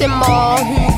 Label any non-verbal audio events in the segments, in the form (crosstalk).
Who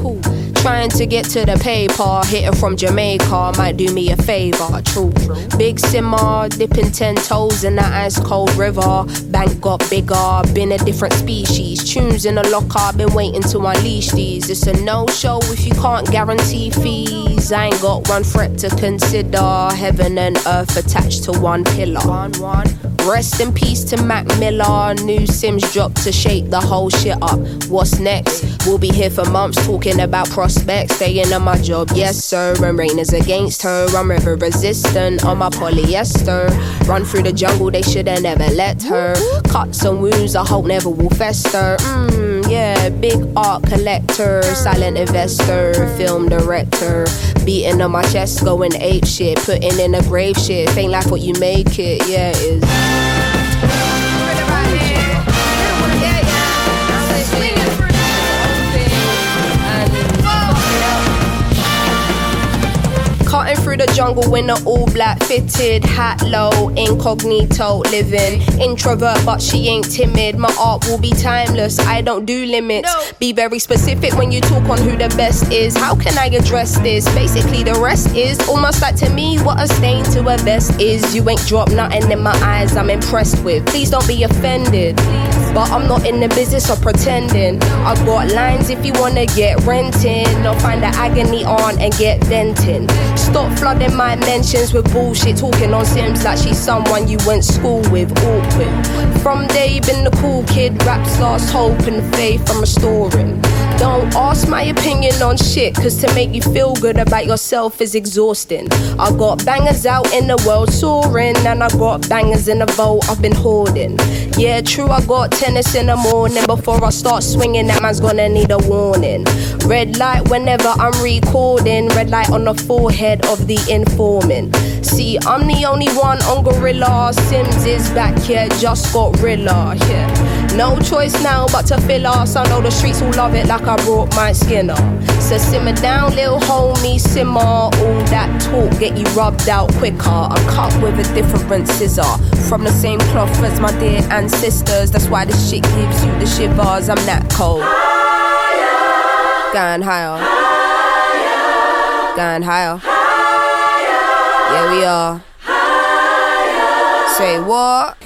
cool. Trying to get to the paper, hitting from Jamaica might do me a favor. True, big simmer, dipping ten toes in the ice cold river. Bank got bigger, been a different species. Tunes in the locker, been waiting to unleash these. It's a no show if you can't guarantee fees. I ain't got one threat to consider. Heaven and earth attached to one pillar. One, one. Rest in peace to Mac Miller. New Simz dropped to shake the whole shit up. What's next? We'll be here for months talking about prospects. Staying on my job, yes sir. And rain is against her. I'm river resistant on my polyester. Run through the jungle, they should've never let her. Cuts and wounds, I hope never will fester. Mmm, yeah, big art collector, silent investor, film director. Beating on my chest, going ape shit, putting in a grave shit. Ain't like what you make it, yeah, it is. Cutting through the jungle in an all black fitted hat low, incognito living. Introvert, but she ain't timid. My art will be timeless. I don't do limits. Be very specific when you talk on who the best is. How can I address this? Basically, the rest is almost like to me what a stain to a vest is. You ain't dropped nothing in my eyes. I'm impressed with. Please don't be offended. But I'm not in the business of pretending. I got lines if you wanna get renting. Or find the agony on and get venting. Stop flooding my mentions with bullshit. Talking on Simz like she's someone you went school with. Awkward. From day, been the cool kid. Raps lost hope and faith I'm restoring. Don't ask my opinion on shit, cause to make you feel good about yourself is exhausting. I got bangers out in the world soaring, and I got bangers in the vault I've been hoarding. Yeah, true, I got tennis in the morning. Before I start swinging, that man's gonna need a warning. Red light whenever I'm recording, red light on the forehead of the informant. See, I'm the only one on Gorilla. Simz is back here, just got Rilla. Yeah. No choice now but to fill us. I know the streets will love it like I brought my skinner. So simmer down, little homie, simmer. All that talk get you rubbed out quicker. I'm cut with a different scissor. From the same cloth as my dear ancestors. That's why this shit gives you the shivers. I'm that cold. Higher. Going higher. higher. Going higher. higher. Yeah, we are. Higher. Say what?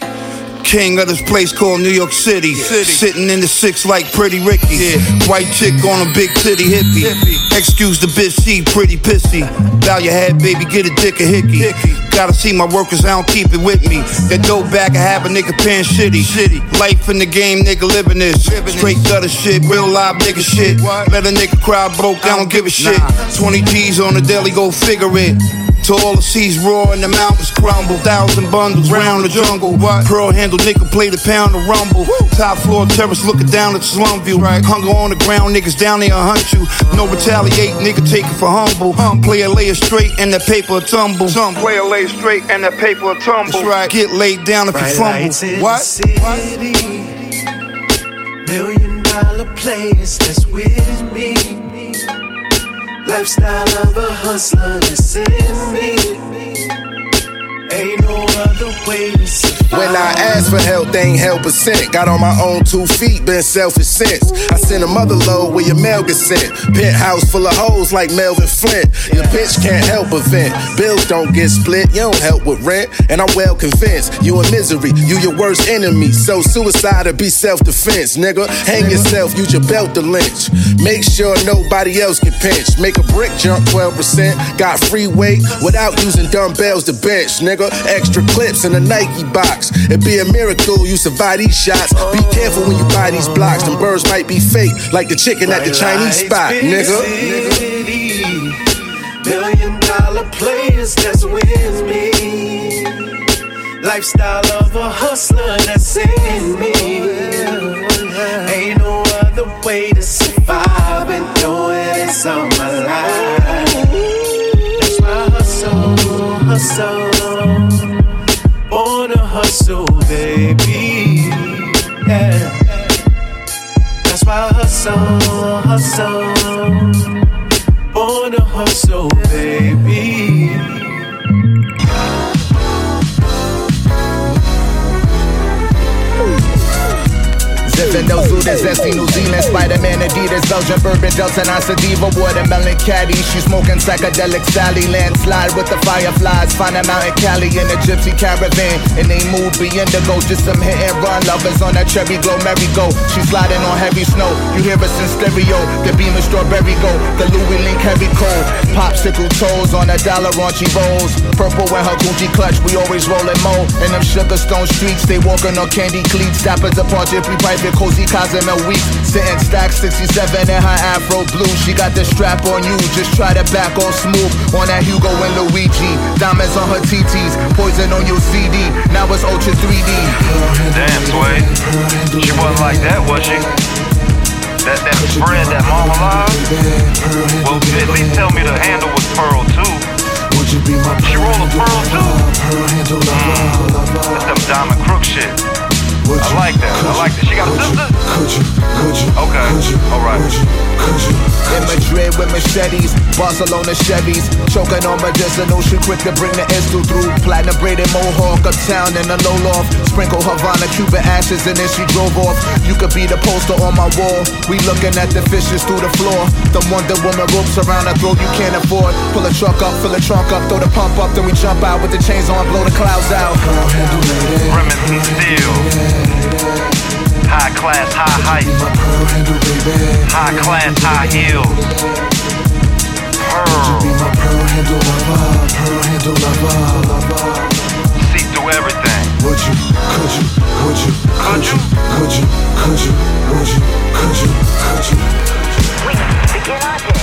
King of this place called New York City. Sitting in the six like Pretty Ricky. White chick on a big titty hippie. Excuse the bitch, she pretty pissy. Bow your head, baby, get a dick a hickey. Gotta see my workers, I don't keep it with me. That dope back, I have a nigga paying shitty. Life in the game, nigga living this. Straight gutter shit, real live nigga shit. Let a nigga cry broke, I don't give a shit. 20 G's on the deli, go figure it. To all the seas roar and the mountains crumble. Thousand bundles round the jungle. Pearl handle nigga play the pound of rumble. Top floor terrace looking down at the slum view. Right. Hunger on the ground, niggas down there hunt you. No retaliate, nigga take it for humble. Player lay it straight and that paper tumble. Some player lay straight and that paper tumble. That's right. Get laid down if you fumble. What? City, million dollar place that's with me. Lifestyle of a hustler that's in me. Ain't no other way to. When I asked for help, they ain't help a cent. Got on my own two feet, been selfish since. I sent a mother load where your mail gets sent. Penthouse full of hoes like Melvin Flynt. Your bitch can't help but vent. Bills don't get split, you don't help with rent. And I'm well convinced you in misery, you your worst enemy. So suicide or be self defense, nigga. Hang yourself, use your belt to lynch. Make sure nobody else get pinched. Make a brick jump 12%. Got free weight without using dumbbells to bench, nigga. Extra clips in a Nike box. It'd be a miracle you survive these shots. Be careful when you buy these blocks. Them birds might be fake, like the chicken at the Chinese spot, nigga. City, million dollar players that's with me. Lifestyle of a hustler that's in me. Ain't no other way to survive. I've been doing this all my life. That's why I hustle, hustle. Baby. Yeah. That's why I hustle, hustle. Born to hustle, baby. Zipping those Zooters, Zesty, New Zealand, Spider-Man, Adidas, Belgian, Bourbon, Delta, Diva, Watermelon, Caddy. She smoking psychedelic Sally, landslide with the fireflies. Find them out in Cali in a gypsy caravan. And they move be indigo, just some hit and run. Lovers on that cherry glow, merry-go. She sliding on heavy snow. You hear us in stereo. The beam is strawberry go. The Louis Link heavy cold. Popsicle toes on a dollar raunchy rolls. Purple and her Gucci clutch, we always rollin' mo. In them Sugarstone streets, they walking on candy cleats. Dappers apart, Jiffy private the cozy Cosmo week. Sitting stack 67 in her afro blue. She got the strap on you, just try to back all smooth. On that Hugo and Luigi. Diamonds on her TTs, poison on your CD. Now it's Ultra 3D. Damn, Sway. She wasn't like that, was she? That that spread, that marmalade? Well, at least tell me the handle was pearl too. would She roll a pearl too? Mm, that's them diamond crook shit. I like that. I like that. She got a sister? Okay. All right. Could you? In Madrid with machetes, Barcelona Chevys, choking on medicinal. She quick to bring the Estu through. Platinum braided mohawk uptown in the low loft. Sprinkle Havana Cuban ashes and then she drove off. You could be the poster on my wall. We looking at the fishes through the floor. The Wonder Woman ropes around her throat you can't afford. Pull a truck up, fill a trunk up, throw the pump up, then we jump out with the chains on, blow the clouds out. Remington Steele. High class, high height. High class, high heels. Pearl. See through everything. Would you, could you, would you, Could you? could you, could you, would you, could you, could you? We begin our day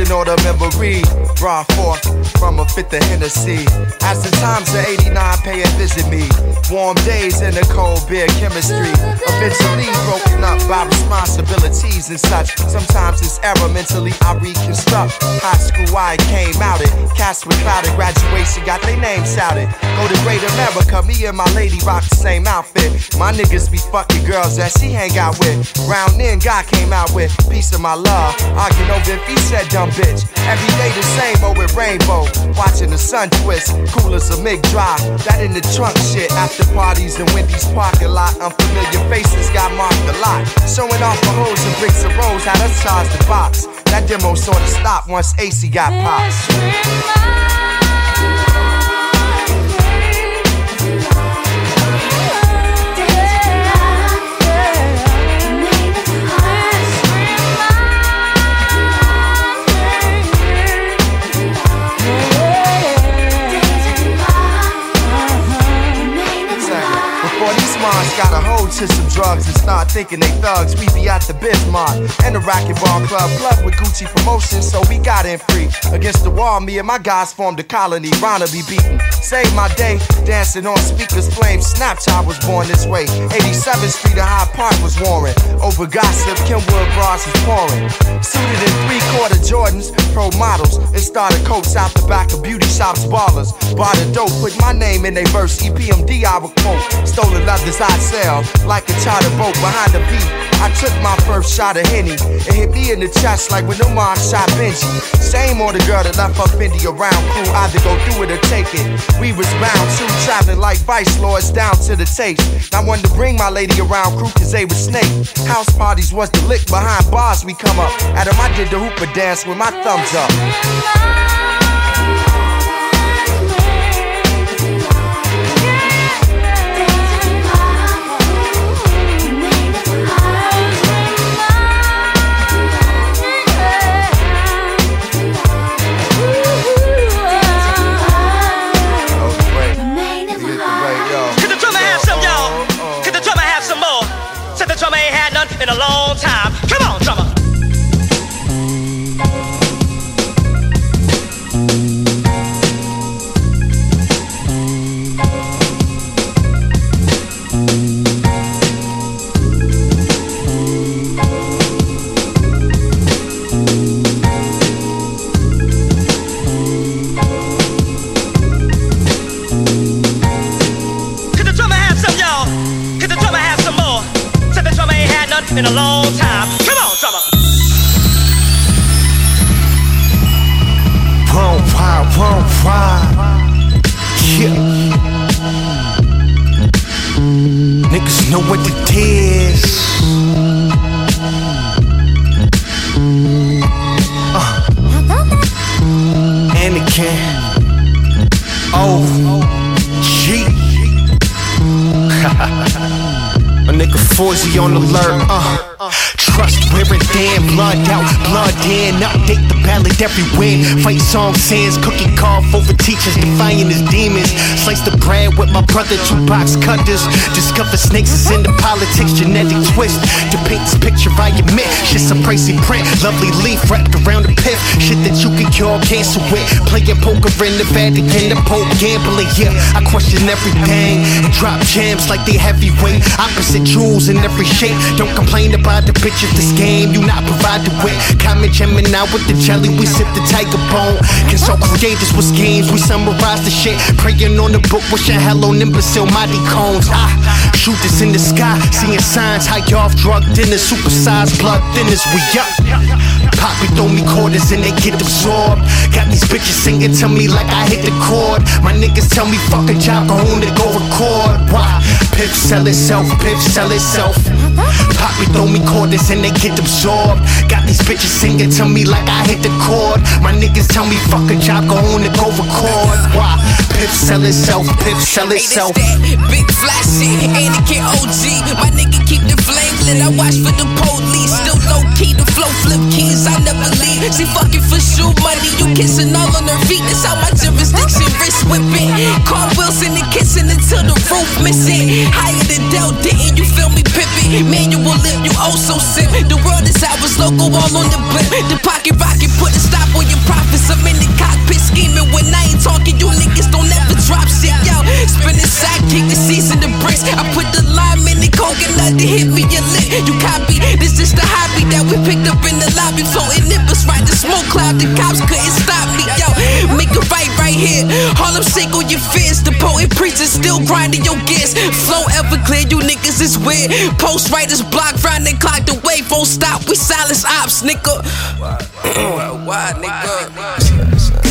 Drifting on the memory, brought forth from a fifth of Hennessy. As the times of 89 pay and visit me. Warm days in the cold beer chemistry. Eventually broken up by responsibilities and such. Sometimes it's error mentally I reconstruct. High school I came out it. Cast with clouded graduation, got their names shouted. Go to Great America, me and my lady rock the same outfit. My niggas be fucking girls that she hang out with. Round then, God came out with piece of my love. Arguing over if he said dumb bitch. Every day the same, oh with rainbow. Watching the sun twist, cool as a MIG drive. That in the trunk shit. After parties in Wendy's parking lot. Unfamiliar faces got marked a lot. Showing off the hoes and bricks and rolls, how us size the box. That demo sorta stopped once AC got popped. Got a to some drugs and start thinking they thugs, we be at the Bismarck and the Rocket Ball club, club with Gucci promotion, so we got in free. Against the wall, me and my guys formed a colony, Rana be beaten. Save my day, dancing on speakers, flames. Snapchat was born this way. 87th Street of High Park was warring. Over gossip, Kenwood bras was pouring. Suited in three quarter Jordans, pro models, and started coats out the back of beauty shops, ballers. Bought a dope, put my name in they verse, EPMD I would quote. Stolen leathers I sell, like a charter boat behind the beat. I took my first shot of Henny. It hit me in the chest like when the mom shot Benji. Same on the girl that left her Fendi around crew, either go through it or take it. We was bound to traveling like vice lords down to the taste. I wanted to bring my lady around crew cause they was snake. House parties was the lick behind bars we come up. At 'em I did the hooper dance with my thumbs up. A Sins, cookie carve over teachers defying his demons. Slice the bread with my brother, two box cutters. Discover snakes is in the politics, genetic twist. To paint this picture, I admit, shit's a pricey print. Lovely leaf wrapped around a pith. Shit that you can cure cancer with. Playing poker in the Vatican, the Pope gambling. Yeah, I question everything and drop gems like they heavyweight. Opposite jewels in every shape. Don't complain about the bitch of this game you not provided with. Common Gemini with the jelly, we sip the tiger bone. Consult creators with schemes, we summarize the shit. Praying on the book, wishing hello, imbecile, mighty cones. Ah, shoot this in the sky, seeing signs, high off drug dinners, supersized blood thinners, we up. Poppy throw me quarters and they get absorbed. Got these bitches singing to me like I hit the chord. My niggas tell me fuck a job, go home to go record. Why? Piff sell itself, Piff sell itself. Poppy throw me quarters and they get absorbed. Got these bitches singing to me like I hit the chord. My niggas tell me fuck a job, go home to go record. Why? Piff sell itself, Piff sell itself. Big flashy, ain't it get OG? My nigga keep the flame lit. I watch for the police. Low key, the flow flip keys. I never leave. See, fucking for shoe money. You kissing all on her feet. That's how my jurisdiction wrist whipping. Carl Wilson and kissing until the roof missing. Higher than Dell didn't you feel me pippin'? Manual lip, you oh so sip. The world is ours, logo all on the blip. The pocket rocket put a stop on your profits. I'm in the cockpit scheming when I ain't talking. You niggas don't ever drop shit, yo. Spinning sack, kick the seats in the bricks. I put the lime in the coconut to hit me a lit. You copy, this is the hobby that we picked up in the lobby. Floating nipples, right the smoke cloud. The cops couldn't stop me, yo. Make it right, right here. Harlem shake on your fears. The poet preacher still grinding your gears. Flow ever clear, you niggas is weird. Post writers block and clock the wave won't stop. We silence ops, nigga. (coughs) Why, why, nigga?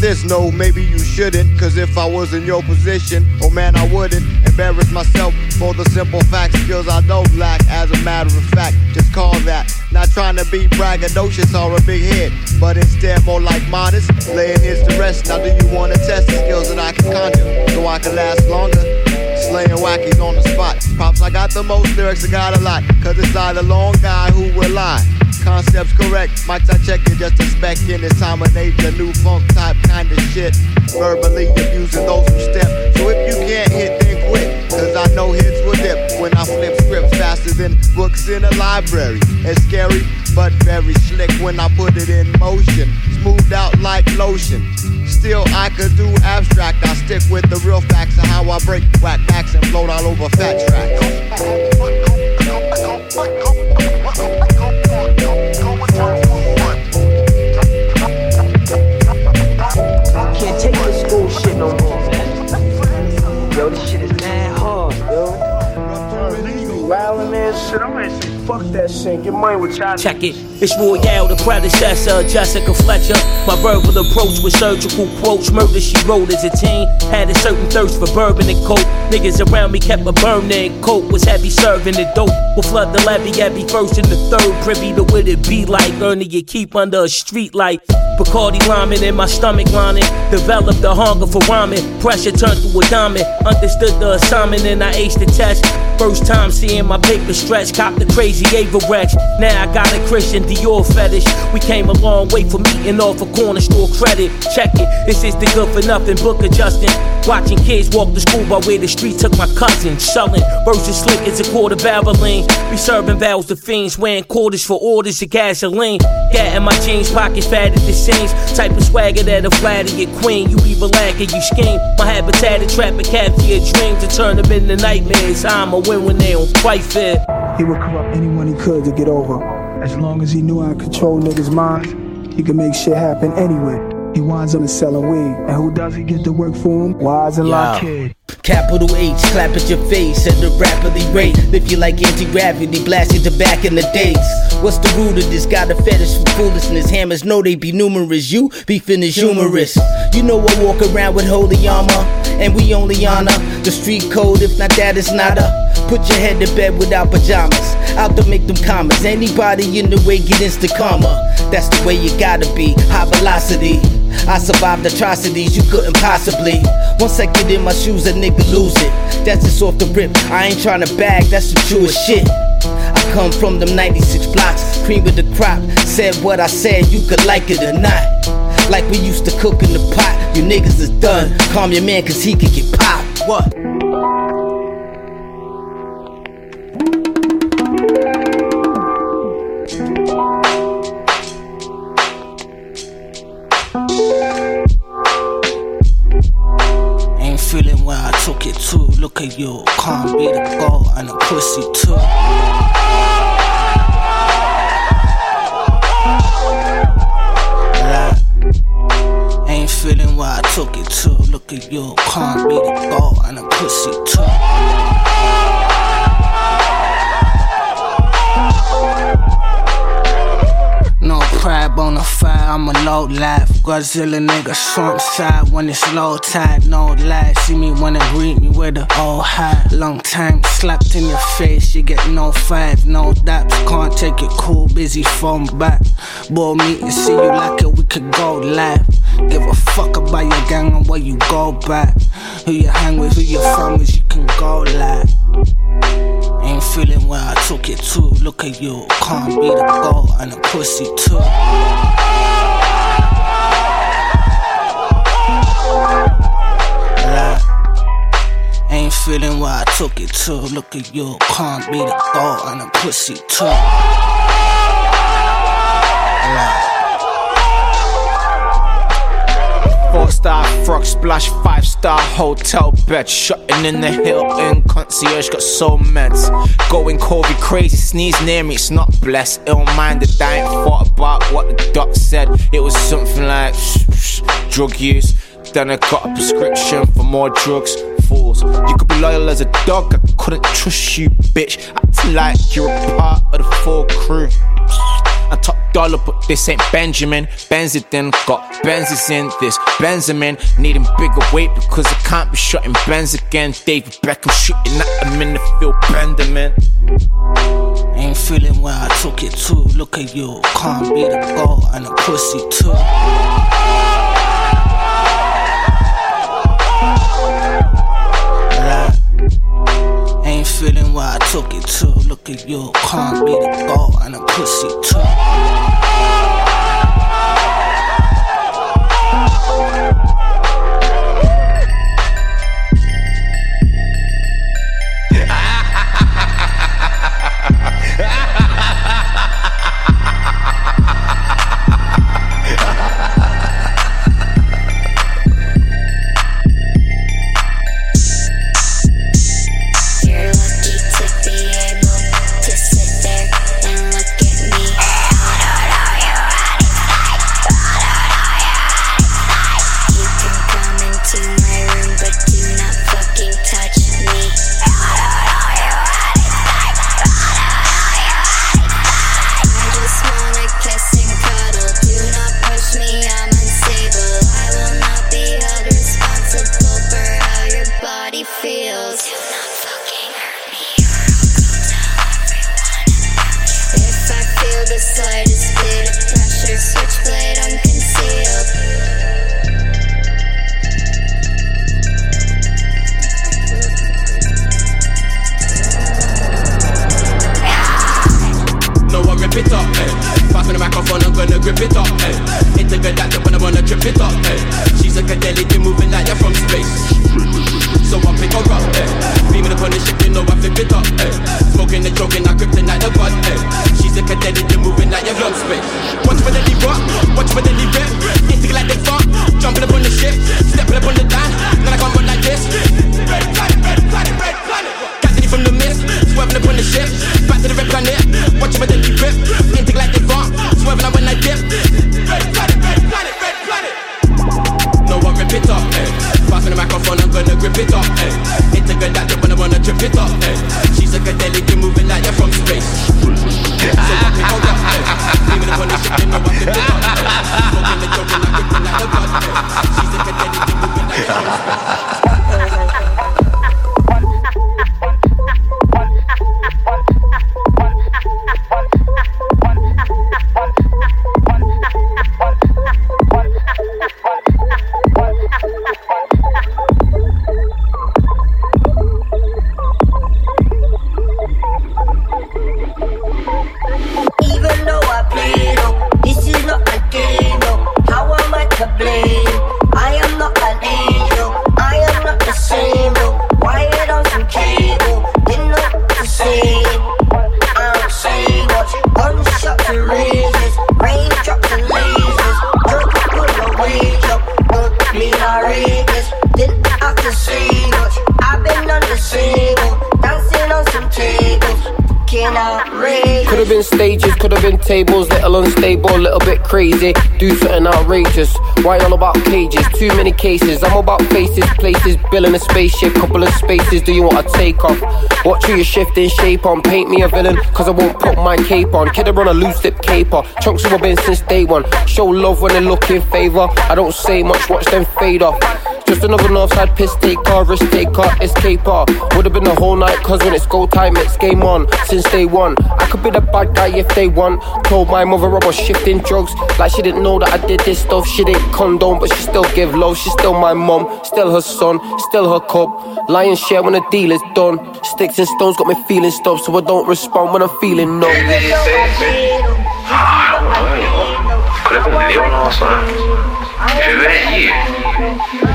This, no, maybe you shouldn't. Cause if I was in your position, oh man, I wouldn't embarrass myself for the simple facts. Skills I don't lack, as a matter of fact, just call that. Not trying to be braggadocious or a big head, but instead more like modest, laying his to rest. Now, do you wanna test the skills that I can conjure so I can last longer? Slaying wackies on the spot. Props, I got the most lyrics, I got a lot. Cause it's either long guy who will lie. Concepts correct, mics I check it just to spec in this time of nature. New funk type kind of shit. Verbally abusing those who step. So if you can't hit, then quit. Cause I know hits will dip when I flip scripts faster than books in a library. It's scary, but very slick when I put it in motion. Smoothed out like lotion. Still, I could do abstract. I stick with the real facts of how I break whack backs and float all over fat tracks. Fuck that shit. Get money with y'all. Check it. It's Royale, the predecessor of Jessica Fletcher. My verbal approach with surgical quotes. Murder she wrote as a teen. Had a certain thirst for bourbon and coke. Niggas around me kept a burning. Coke was heavy serving the dope. Will flood the levy every first and the third. Privy to what it be like. Earning your keep under a street light. Bacardi rhyming in my stomach lining. Developed a hunger for rhyming. Pressure turned to a diamond. Understood the assignment and I aced the test. First time seeing my paper stretch. Cop the crazy Avirex. Now I got a Christian Dior fetish. We came a long way from meeting off a corner store credit. Check it. This is the good for nothing book adjusting. Watching kids walk to school by where the street took my cousin. Selling versus slick as a quarter barreling. We serving vows to fiends. Wearing quarters for orders of gasoline. Gat in my jeans, pockets fat at the seams. Type of swagger that'll flatter your queen. You evil lack you scheme. My habitat to trap and capture your dreams and turn them into nightmares. I'ma win when they don't quite fit. He would corrupt anyone he could to get over. As long as he knew how to control niggas' minds, he could make shit happen anyway. He winds up selling weed. And who does he get to work for him? Wise and Yeah. Lockheed. Capital H, clap at your face at a rapidly rate. If you like anti gravity, blasting to back in the days. What's the root of this? Got a fetish for foolishness. Hammers know they be numerous. You be is humorous. You know I walk around with holy armor, and we only honor the street code. If not that, it's not a. Put your head to bed without pajamas. Out to make them commas. Anybody in the way get instant karma. That's the way you gotta be. High velocity. I survived atrocities you couldn't possibly. Once I get in my shoes, a nigga lose it. That's just off the rip. I ain't trying to bag, that's the truest shit. I come from them 96 blocks, cream of the crop. Said what I said, you could like it or not. Like we used to cook in the pot, you niggas is done. Calm your man, cause he could get popped. What? At you, can't be the goal and a pussy too. Like, Ain't feeling where I took it to. Look at you, can't be the goal and a pussy too. I'm a low life. Godzilla nigga, swamp side when it's low tide, no lie. See me wanna greet me with a old high. Long time slapped in your face, you get no five, no daps. Can't take it cool, busy phone back. Boy, meet and see you like it, we could go live. Give a fuck about your gang and where you go back. Who you hang with, who you from with, you can go live. Ain't feeling where I took it to. Look at you, can't be the goal and a pussy too. Ain't feeling where I took it to. Look at you, can't be the goal and a pussy too. Four star frog splash, five star hotel bed. Shutting in the hill in concierge, got so meds. Going Kobe crazy, sneeze near me, it's not blessed. Ill minded, I ain't thought about what the doc said. It was something like shh, shh, drug use. Then I got a prescription for more drugs. Fools, you could be loyal as a dog, I couldn't trust you, bitch. Acting like you're a part of the full crew. I top dollar, but this ain't Benjamin. Benzidin got Benzes in this Benjamin. Needing bigger weight because I can't be shutting Benz again. David Beckham shooting at him in the field, Benjamin. Ain't feeling where I took it to. Look at you, can't be the goal and a pussy too. Ain't feeling where I took it to. Look at you, can't be the goal and a pussy too. She's a psychedelic, crazy. Do something outrageous. Why all about cages? Too many cases. I'm about faces, places, building a spaceship, couple of spaces. Do you want to take off? Watch who you shift in shape on. Paint me a villain, cause I won't put my cape on. Kid, run a loose lip caper. Chunks who have been since day one. Show love when they look in favor. I don't say much, watch them fade off. Just another northside piss taker, risk taker, escaper. Would've been the whole night, cause when it's go time, it's game on. Since day one, I could be the bad guy if they want. Told my mother I was shifting drugs, like she didn't know that I did this stuff. She didn't condone, but she still give love. She's still my mom, still her son, still her cup. Lion share when the deal is done. Sticks and stones got me feeling stuff, so I don't respond when I'm feeling no. Ah. Quella con il leone, non so. Je vais you.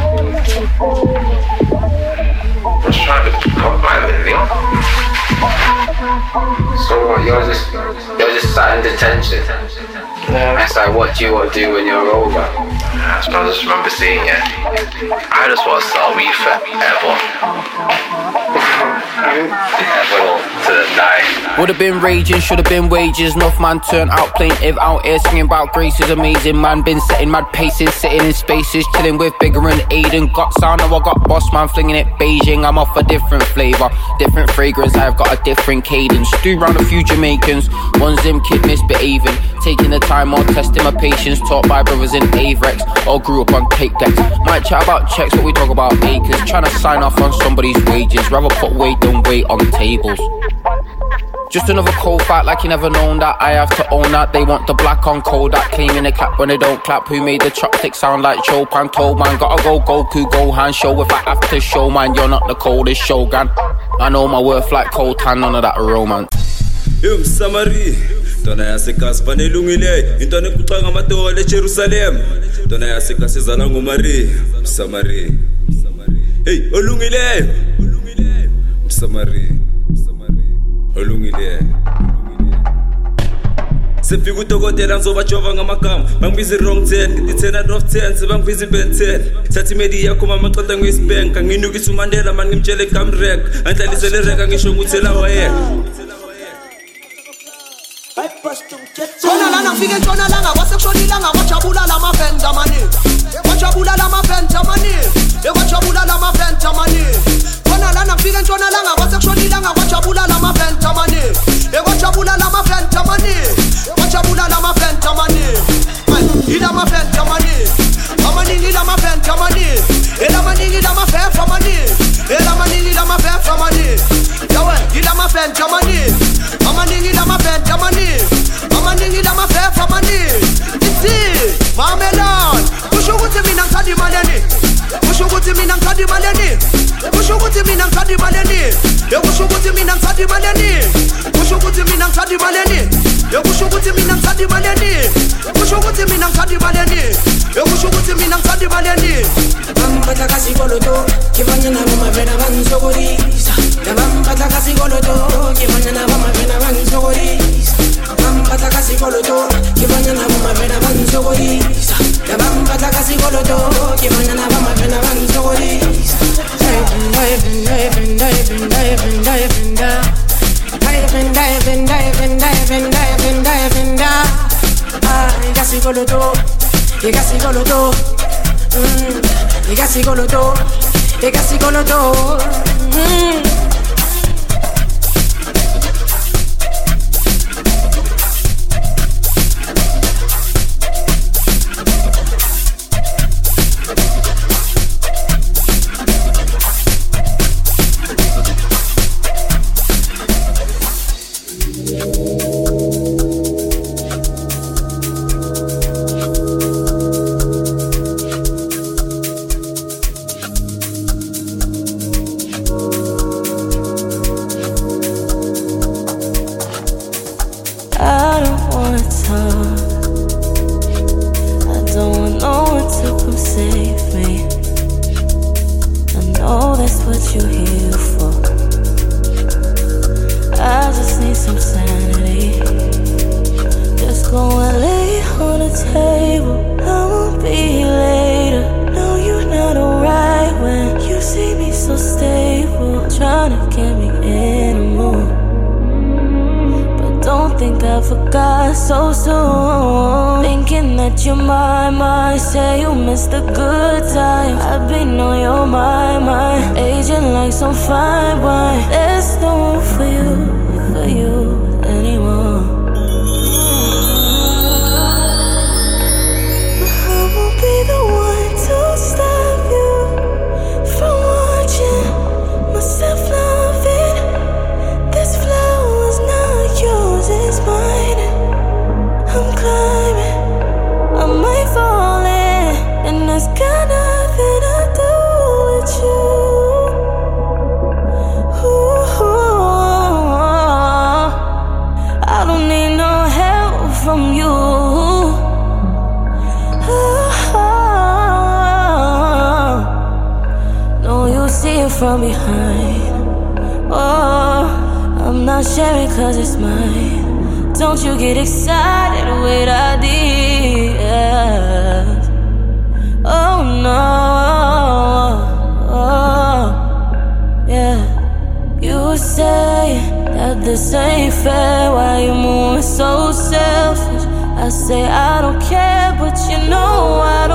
So you're just you're just sat in detention. Yeah. It's like what do you want to do when you're over? I just remember seeing it. I just want to sell weed forever. Die. Would've been raging, should've been wages. Enough man turned out plaintive, out here singing about grace is amazing. Man been setting mad paces, sitting in spaces, chilling with bigger and Aiden. Got sound, now I got boss man flinging it Beijing. I'm off a different flavor, different fragrance. I've got a different cadence. Do round a few Jamaicans, one's them kid misbehaving. Taking the time or testing my patience, taught by brothers in Avirex, all grew up on tape decks. Might chat about checks, but we talk about acres. Trying to sign off on somebody's wages, rather put weight than weight on tables. Just another cold fight like you never known that I have to own that. They want the black on Kodak Claiming they clap when they don't clap. Who made the chopstick sound like Chopin? Told man gotta go Goku Gohan Show if I have to show man. You're not the coldest Shogun. I know my worth like cold tan None of that romance. Heyi olungileyo msamari olungileyo sefika udokotela ngizobajova ngamagama. Bangibiza i-wrong ten ngithi ten out of ten sebangibiza i-ben ten. Thatha imedi yakho mama ceda ngiyisibhenka nginukisa umandela mani ngimtshele ngisho nguthela wayeka ntshonalanga fike ntshonalanga. Kwasekushonilanga kwajabula lamaventa amaningi amaningi amaningi ntshonalanga fike ntshonalanga kwasekushonilanga kwajabula lamaventa amaningi ekwajabula lamaventa amaningi kwajabula lamaventa amaningi ilamaventa amaningi amaningi ilamaventa amaningi forgot so soon. Thinking that you're my mind. Say you missed the good times. I've been on your mind, mind. Aging like some fine wine. There's no room for you, for you from behind. Oh, I'm not sharing cause it's mine. Don't you get excited with ideas. Oh no. Oh, yeah. You say that this ain't fair. Why you moving so selfish? I say I don't care, but you know I don't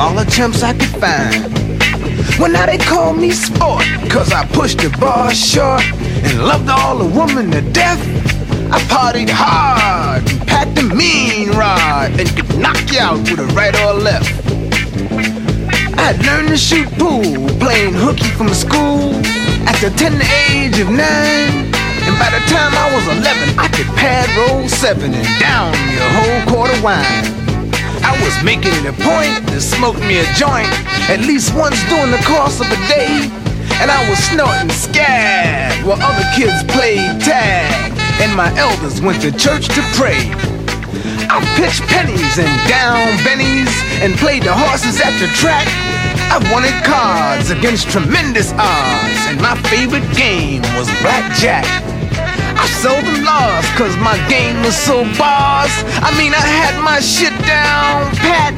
all the chumps I could find. Well, now they call me sport, cause I pushed the bar short and loved all the women to death. I partied hard and packed a mean rod and could knock you out with a right or a left. I learned to shoot pool, playing hooky from school at the tender age of nine. And by the time I was 11, I could pad roll seven and down your whole quart of wine. I was making it a point to smoke me a joint at least once during the course of a day. And I was snorting scab while other kids played tag. And my elders went to church to pray. I pitched pennies and down bennies and played the horses at the track. I wanted cards against tremendous odds, and my favorite game was blackjack. Seldom lost cause my game was so boss. I mean, I had my shit down pat,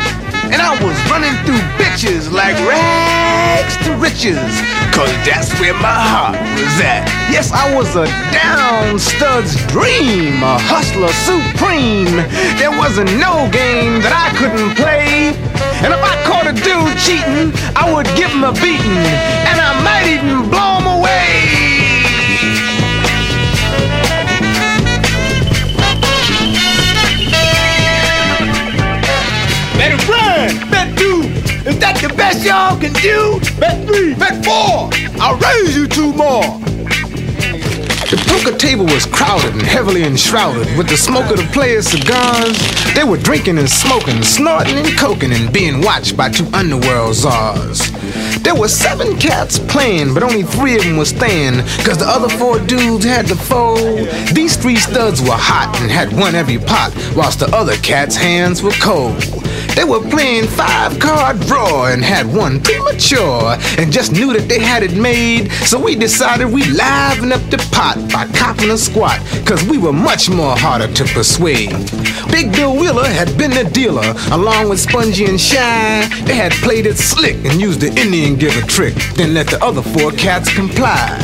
and I was running through bitches like rags to riches, cause that's where my heart was at. Yes, I was a down stud's dream, a hustler supreme. There wasn't no game that I couldn't play. And if I caught a dude cheating, I would give him a beating, and I might even blow Is that the best y'all can do? Bet three! Bet four! I'll raise you two more! The poker table was crowded and heavily enshrouded with the smoke of the players' cigars. They were drinking and smoking, snorting and coking, and being watched by two underworld czars. There were seven cats playing, but only three of them were staying, cause the other four dudes had to fold. These three studs were hot and had won every pot, whilst the other cats' hands were cold. They were playing five card draw and had one premature and just knew that they had it made. So we decided we'd liven up the pot by copping a squat, cause we were much more harder to persuade. Big Bill Wheeler had been the dealer, along with Spongy and Shy. They had played it slick and used the Indian giver trick, then let the other four cats comply.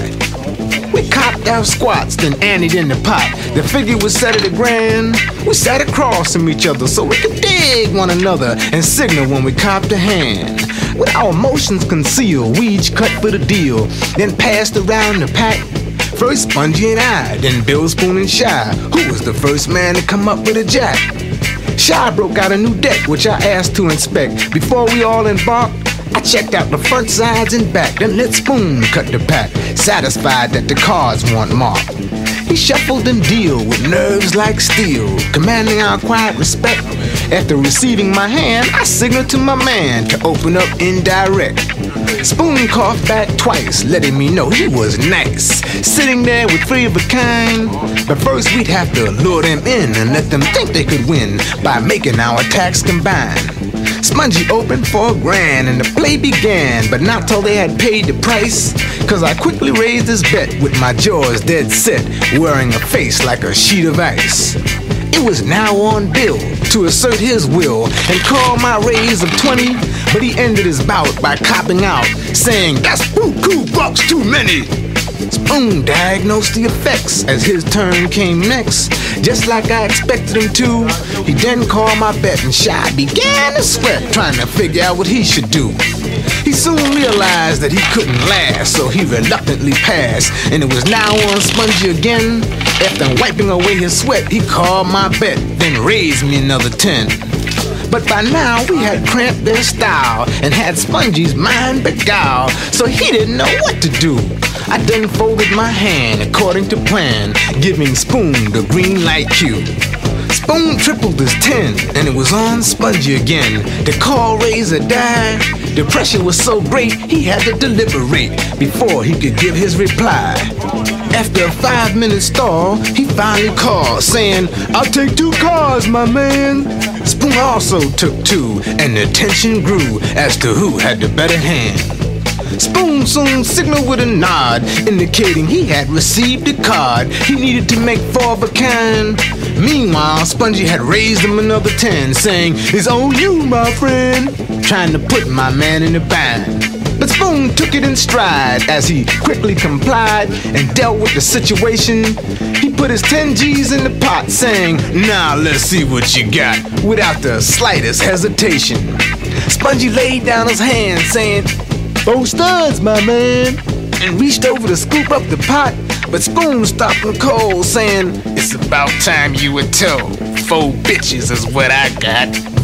We copped our squats, then anteed in the pot. The figure was set at a grand. We sat across from each other so we could dig one another and signal when we copped a hand. With our emotions concealed, we each cut for the deal, then passed around the pack. First Spongy and I, then Bill Spoon and Shy, who was the first man to come up with a jack. Shy broke out a new deck, which I asked to inspect. Before we all embarked, I checked out the front, sides, and back, then let Spoon cut the pack, satisfied that the cards weren't marked. He shuffled and deal with nerves like steel, commanding our quiet respect. After receiving my hand, I signaled to my man to open up indirect. Spoon coughed back twice, letting me know he was nice. Sitting there with three of a kind. But first, we'd have to lure them in and let them think they could win by making our attacks combine. Spongy opened for a grand and the play began, but not till they had paid the price. Cause I quickly raised his bet with my jaws dead set, wearing a face like a sheet of ice. It was now on Bill to assert his will and call my raise of 20, but he ended his bout by copping out, saying, That's buku bucks too many. Spoon diagnosed the effects as his turn came next. Just like I expected him to, he then called my bet and Shy began to sweat, trying to figure out what he should do. He soon realized that he couldn't last, so he reluctantly passed, and it was now on Spongy again. After wiping away his sweat, he called my bet, then raised me another 10. But by now we had cramped their style and had Spongy's mind beguiled, so he didn't know what to do. I then folded my hand according to plan, giving Spoon the green light cue. Spoon tripled his 10, and it was on Spongy again. The call raised a die. The pressure was so great, he had to deliberate before he could give his reply. After a five minute stall, he finally called, saying, I'll take two cars, my man. Spoon also took two, and the tension grew as to who had the better hand. Spoon soon signaled with a nod, indicating he had received a card he needed to make four of a kind. Meanwhile, Spongy had raised him another ten, saying, It's on you, my friend, trying to put my man in a bind. But Spoon took it in stride as he quickly complied and dealt with the situation. He put his 10 G's in the pot, saying, Now let's see what you got, without the slightest hesitation. Spongy laid down his hand, saying, Four studs, my man, and reached over to scoop up the pot. But Spoon stopped him cold, saying, It's about time you were told. Four bitches is what I got.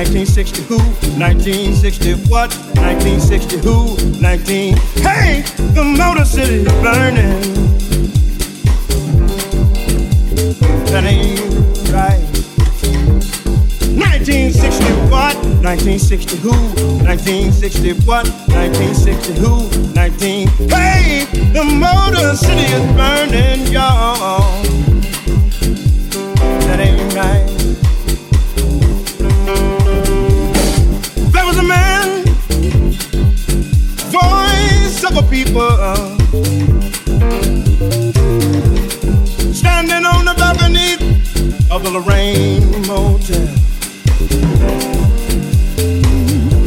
1960 who? 1960 what? 1960 who? 19. Hey, the Motor City burning. That ain't right. 1960 what? 1960 who? 1960 what? 1960 who? 19. Hey, the Motor City is burning, y'all. That ain't right. People, standing on the balcony of the Lorraine Motel.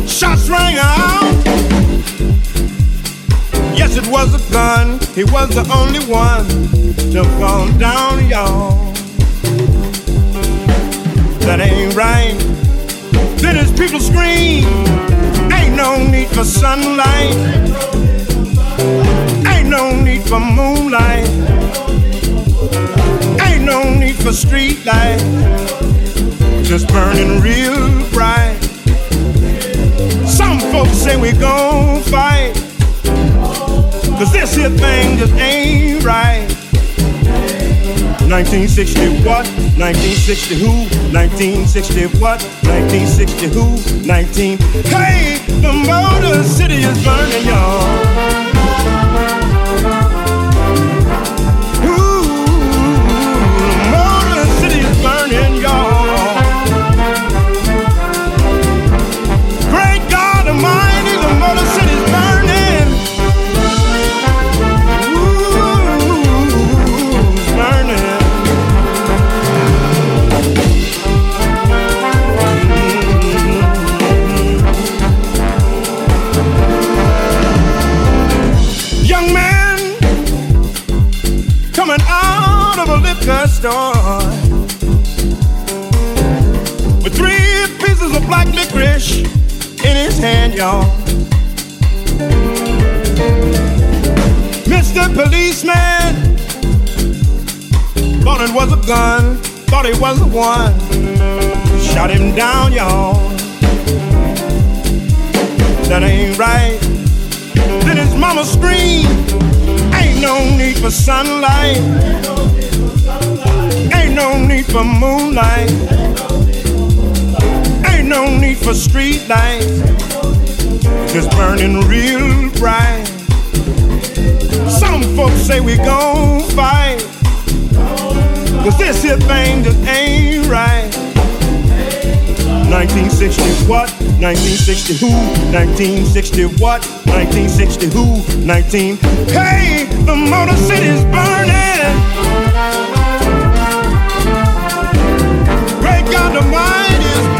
Shots rang out. Yes, it was a gun. He was the only one to fall down, y'all. That ain't right. Then his people scream. Ain't no need for sunlight. No need for moonlight. Ain't no need for street light. Just burning real bright. Some folks say we gon' fight. Cause this here thing just ain't right. 1960 what? 1960 who? 1960 what? 1960 who? 19. Hey, the Motor City is burning, y'all. One. Shot him down, y'all. That ain't right. Then his mama screamed, Ain't no need for sunlight. Ain't no need for moonlight. Ain't no need for street lights. Just burning real bright. Some folks say we gon' fight. Cause this here thing just ain't right. 1960 what? 1960 who? 1960 what? 1960 who? 19. Hey, the Motor City's burning. Great God Almighty is,